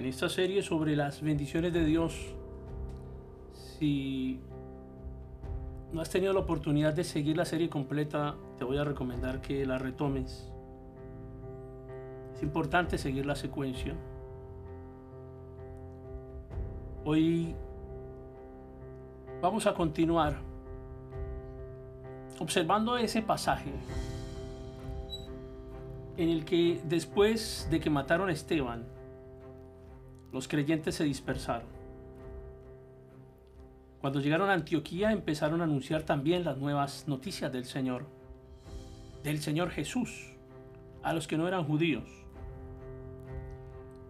en esta serie sobre las bendiciones de Dios. Si no has tenido la oportunidad de seguir la serie completa, te voy a recomendar que la retomes. Es importante seguir la secuencia. Hoy vamos a continuar observando ese pasaje en el que después de que mataron a Esteban, los creyentes se dispersaron. Cuando llegaron a Antioquía empezaron a anunciar también las nuevas noticias del Señor, del Señor Jesús, a los que no eran judíos.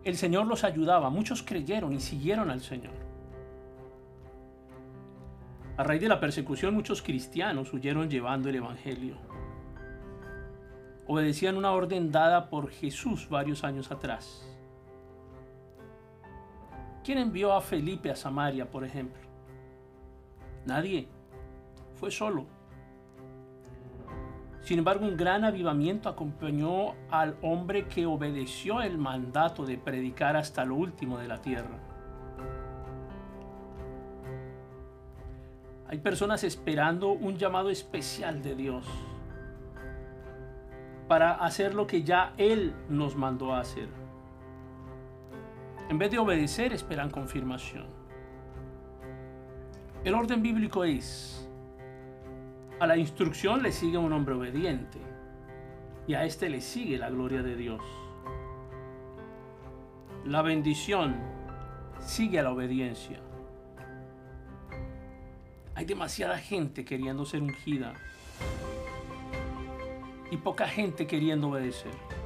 El Señor los ayudaba, muchos creyeron y siguieron al Señor. A raíz de la persecución muchos cristianos huyeron llevando el Evangelio. Obedecían una orden dada por Jesús varios años atrás. ¿Quién envió a Felipe a Samaria, por ejemplo? Nadie. Fue solo. Sin embargo, un gran avivamiento acompañó al hombre que obedeció el mandato de predicar hasta lo último de la tierra. Hay personas esperando un llamado especial de Dios para hacer lo que ya Él nos mandó a hacer. En vez de obedecer, esperan confirmación. El orden bíblico es, a la instrucción le sigue un hombre obediente y a este le sigue la gloria de Dios. La bendición sigue a la obediencia. Hay demasiada gente queriendo ser ungida y poca gente queriendo obedecer.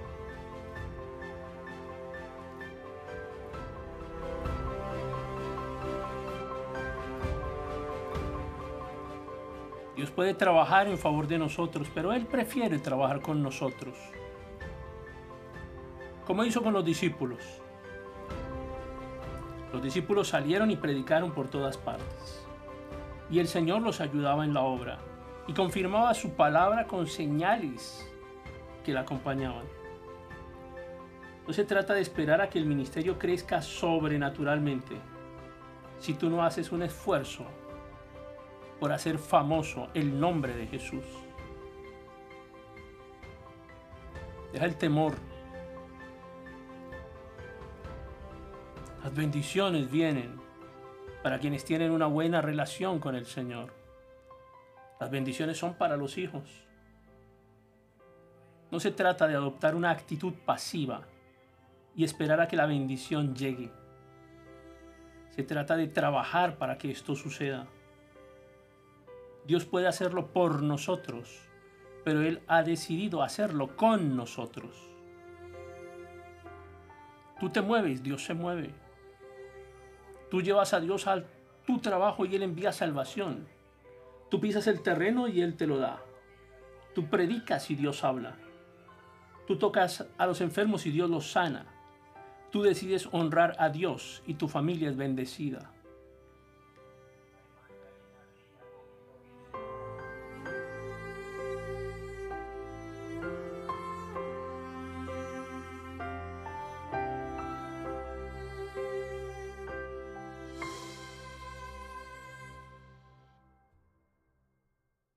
Puede trabajar en favor de nosotros, pero Él prefiere trabajar con nosotros. Como hizo con los discípulos. Los discípulos salieron y predicaron por todas partes. Y el Señor los ayudaba en la obra y confirmaba su palabra con señales que la acompañaban. No se trata de esperar a que el ministerio crezca sobrenaturalmente si tú no haces un esfuerzo por hacer famoso el nombre de Jesús. Deja el temor. Las bendiciones vienen para quienes tienen una buena relación con el Señor. Las bendiciones son para los hijos. No se trata de adoptar una actitud pasiva y esperar a que la bendición llegue. Se trata de trabajar para que esto suceda. Dios puede hacerlo por nosotros, pero Él ha decidido hacerlo con nosotros. Tú te mueves, Dios se mueve. Tú llevas a Dios a tu trabajo y Él envía salvación. Tú pisas el terreno y Él te lo da. Tú predicas y Dios habla. Tú tocas a los enfermos y Dios los sana. Tú decides honrar a Dios y tu familia es bendecida.